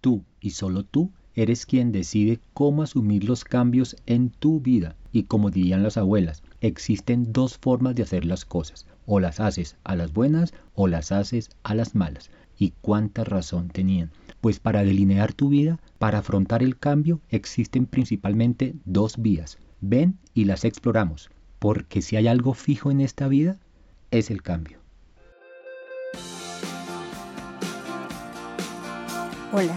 Tú y solo tú eres quien decide cómo asumir los cambios en tu vida. Y como dirían las abuelas, existen dos formas de hacer las cosas. O las haces a las buenas o las haces a las malas. Y cuánta razón tenían. Pues para delinear tu vida, para afrontar el cambio, existen principalmente dos vías. Ven y las exploramos. Porque si hay algo fijo en esta vida, es el cambio. Hola,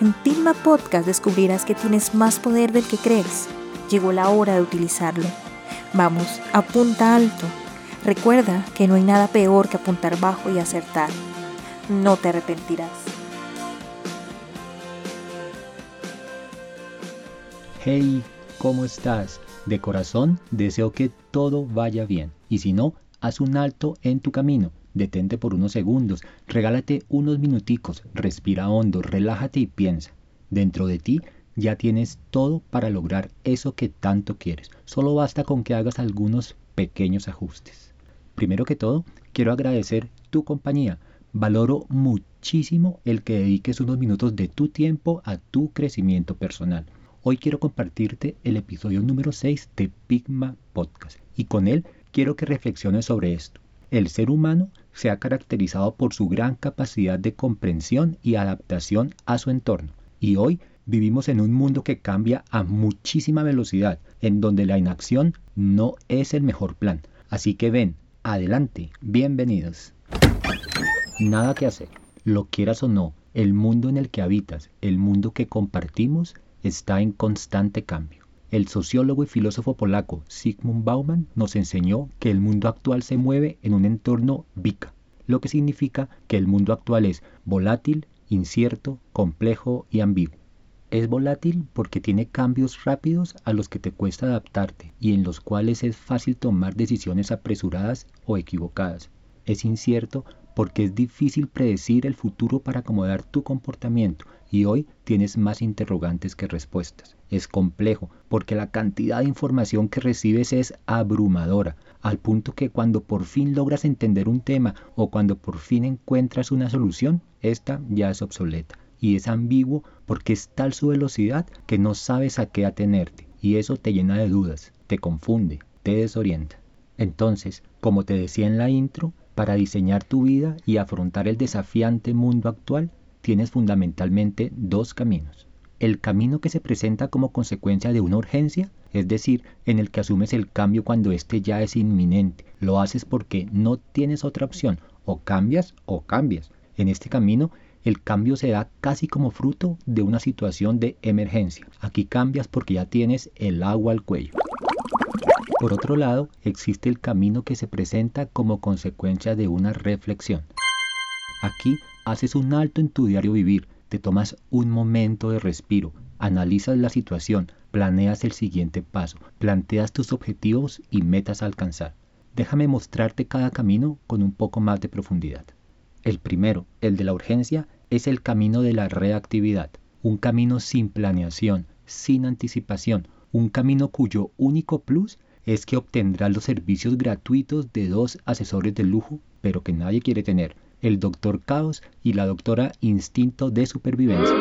En Pilma Podcast descubrirás que tienes más poder del que crees. Llegó la hora de utilizarlo. Vamos, apunta alto. Recuerda que no hay nada peor que apuntar bajo y acertar. No te arrepentirás. Hey, ¿cómo estás? De corazón deseo que todo vaya bien. Y si no, haz un alto en tu camino detente por unos segundos, regálate unos minuticos, respira hondo, relájate y piensa. Dentro de ti ya tienes todo para lograr eso que tanto quieres. Solo basta con que hagas algunos pequeños ajustes. Primero que todo, quiero agradecer tu compañía. Valoro muchísimo el que dediques unos minutos de tu tiempo a tu crecimiento personal. Hoy quiero compartirte el episodio número 6 de Pigma Podcast y con él quiero que reflexiones sobre esto. El ser humano se ha caracterizado por su gran capacidad de comprensión y adaptación a su entorno. Y hoy vivimos en un mundo que cambia a muchísima velocidad, en donde la inacción no es el mejor plan. Así que ven, adelante, bienvenidos. Nada que hacer, lo quieras o no, el mundo en el que habitas, el mundo que compartimos, está en constante cambio. El sociólogo y filósofo polaco Sigmund Bauman nos enseñó que el mundo actual se mueve en un entorno VICA, lo que significa que el mundo actual es volátil, incierto, complejo y ambiguo. Es volátil porque tiene cambios rápidos a los que te cuesta adaptarte y en los cuales es fácil tomar decisiones apresuradas o equivocadas. Es incierto porque es difícil predecir el futuro para acomodar tu comportamiento y hoy tienes más interrogantes que respuestas. Es complejo porque la cantidad de información que recibes es abrumadora, al punto que cuando por fin logras entender un tema o cuando por fin encuentras una solución, esta ya es obsoleta. Y es ambiguo porque es tal su velocidad que no sabes a qué atenerte y eso te llena de dudas, te confunde, te desorienta. Entonces, como te decía en la intro, para diseñar tu vida y afrontar el desafiante mundo actual, tienes fundamentalmente dos caminos. El camino que se presenta como consecuencia de una urgencia, es decir, en el que asumes el cambio cuando éste ya es inminente. Lo haces porque no tienes otra opción, o cambias o cambias. En este camino, el cambio se da casi como fruto de una situación de emergencia. Aquí cambias porque ya tienes el agua al cuello. Por otro lado, existe el camino que se presenta como consecuencia de una reflexión. Aquí haces un alto en tu diario vivir, te tomas un momento de respiro, analizas la situación, planeas el siguiente paso, planteas tus objetivos y metas a alcanzar. Déjame mostrarte cada camino con un poco más de profundidad. El primero, el de la urgencia, es el camino de la reactividad, un camino sin planeación, sin anticipación, un camino cuyo único plus es que obtendrás los servicios gratuitos de dos asesores de lujo, pero que nadie quiere tener, el doctor Caos y la doctora Instinto de Supervivencia.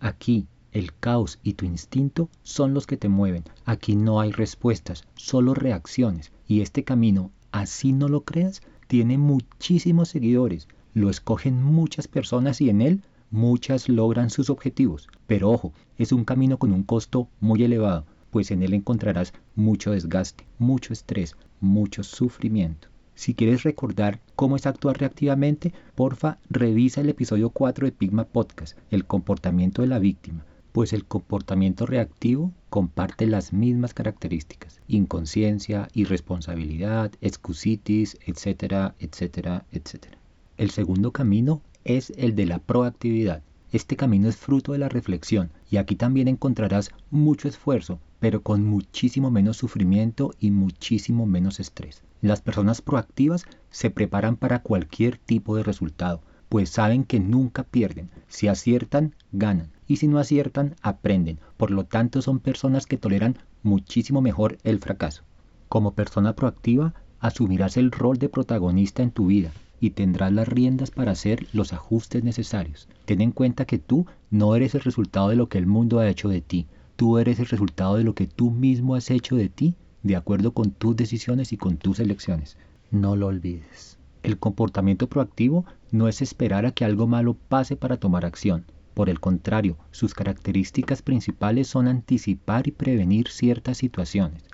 Aquí, el caos y tu instinto son los que te mueven. Aquí no hay respuestas, solo reacciones. Y este camino, así no lo creas, tiene muchísimos seguidores. Lo escogen muchas personas y en él muchas logran sus objetivos. Pero ojo, es un camino con un costo muy elevado, pues en él encontrarás mucho desgaste, mucho estrés, mucho sufrimiento. Si quieres recordar cómo es actuar reactivamente, porfa, revisa el episodio 4 de Pigma Podcast, el comportamiento de la víctima, pues el comportamiento reactivo comparte las mismas características, inconsciencia, irresponsabilidad, excusitis, etcétera, etcétera, etcétera. El segundo camino es el de la proactividad. Este camino es fruto de la reflexión y aquí también encontrarás mucho esfuerzo, pero con muchísimo menos sufrimiento y muchísimo menos estrés. Las personas proactivas se preparan para cualquier tipo de resultado, pues saben que nunca pierden. Si aciertan, ganan. Y si no aciertan, aprenden. Por lo tanto, son personas que toleran muchísimo mejor el fracaso. Como persona proactiva, asumirás el rol de protagonista en tu vida y tendrás las riendas para hacer los ajustes necesarios. Ten en cuenta que tú no eres el resultado de lo que el mundo ha hecho de ti. Tú eres el resultado de lo que tú mismo has hecho de ti de acuerdo con tus decisiones y con tus elecciones. No lo olvides. El comportamiento proactivo no es esperar a que algo malo pase para tomar acción. Por el contrario, sus características principales son anticipar y prevenir ciertas situaciones.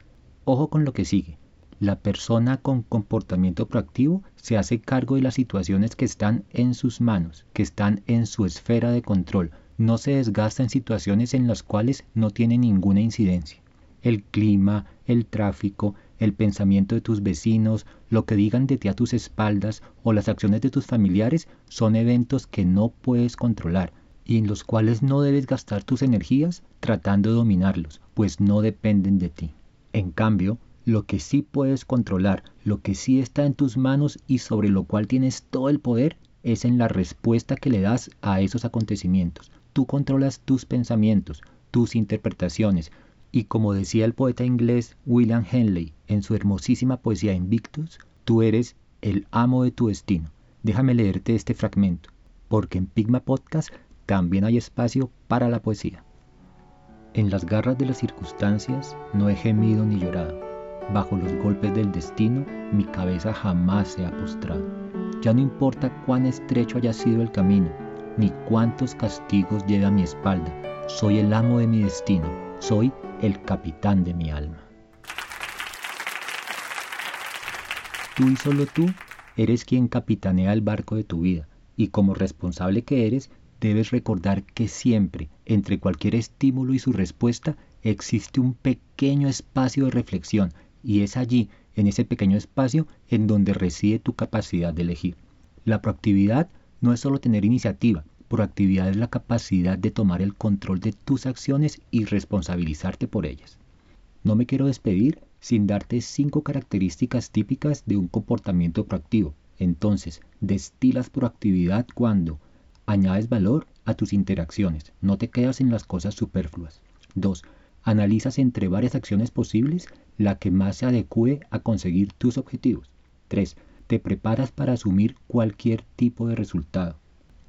Ojo con lo que sigue. La persona con comportamiento proactivo se hace cargo de las situaciones que están en sus manos, que están en su esfera de control. No se desgasta en situaciones en las cuales no tiene ninguna incidencia. El clima, el tráfico, el pensamiento de tus vecinos, lo que digan de ti a tus espaldas o las acciones de tus familiares son eventos que no puedes controlar y en los cuales no debes gastar tus energías tratando de dominarlos, pues no dependen de ti. En cambio, lo que sí puedes controlar, lo que sí está en tus manos y sobre lo cual tienes todo el poder, es en la respuesta que le das a esos acontecimientos. Tú controlas tus pensamientos, tus interpretaciones, y como decía el poeta inglés William Henley en su hermosísima poesía Invictus, tú eres el amo de tu destino. Déjame leerte este fragmento, porque en Pigma Podcast también hay espacio para la poesía. En las garras de las circunstancias no he gemido ni llorado. Bajo los golpes del destino mi cabeza jamás se ha postrado. Ya no importa cuán estrecho haya sido el camino, ni cuántos castigos lleve a mi espalda. Soy el amo de mi destino, soy el capitán de mi alma. Tú y solo tú eres quien capitanea el barco de tu vida, y como responsable que eres, debes recordar que siempre, entre cualquier estímulo y su respuesta, existe un pequeño espacio de reflexión y es allí, en ese pequeño espacio, en donde reside tu capacidad de elegir. La proactividad no es solo tener iniciativa, proactividad es la capacidad de tomar el control de tus acciones y responsabilizarte por ellas. No me quiero despedir sin darte cinco características típicas de un comportamiento proactivo. Entonces, destilas proactividad cuando Añades valor a tus interacciones, no te quedas en las cosas superfluas. 2. Analizas entre varias acciones posibles la que más se adecue a conseguir tus objetivos. 3. Te preparas para asumir cualquier tipo de resultado.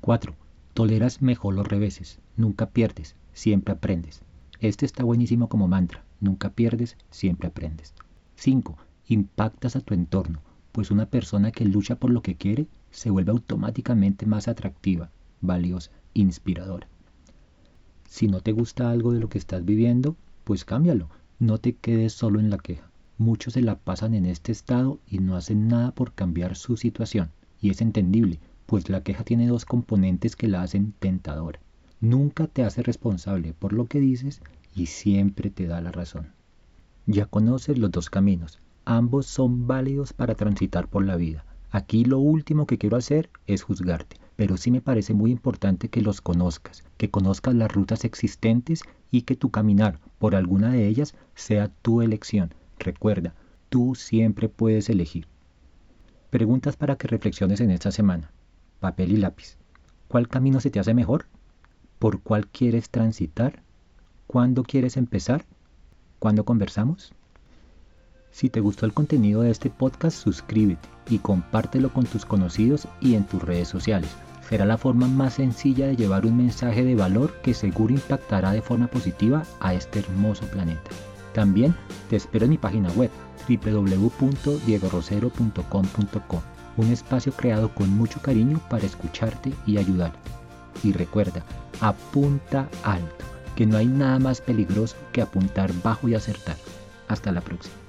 4. Toleras mejor los reveses, nunca pierdes, siempre aprendes. Este está buenísimo como mantra, nunca pierdes, siempre aprendes. 5. Impactas a tu entorno, pues una persona que lucha por lo que quiere se vuelve automáticamente más atractiva, valiosa, inspiradora. Si no te gusta algo de lo que estás viviendo, pues cámbialo. No te quedes solo en la queja. Muchos se la pasan en este estado y no hacen nada por cambiar su situación. Y es entendible, pues la queja tiene dos componentes que la hacen tentadora. Nunca te hace responsable por lo que dices y siempre te da la razón. Ya conoces los dos caminos. Ambos son válidos para transitar por la vida. Aquí lo último que quiero hacer es juzgarte pero sí me parece muy importante que los conozcas, que conozcas las rutas existentes y que tu caminar por alguna de ellas sea tu elección. Recuerda, tú siempre puedes elegir. Preguntas para que reflexiones en esta semana. Papel y lápiz. ¿Cuál camino se te hace mejor? ¿Por cuál quieres transitar? ¿Cuándo quieres empezar? ¿Cuándo conversamos? Si te gustó el contenido de este podcast, suscríbete y compártelo con tus conocidos y en tus redes sociales será la forma más sencilla de llevar un mensaje de valor que seguro impactará de forma positiva a este hermoso planeta. También te espero en mi página web www.diegorosero.com.co, un espacio creado con mucho cariño para escucharte y ayudarte. Y recuerda, apunta alto, que no hay nada más peligroso que apuntar bajo y acertar. Hasta la próxima.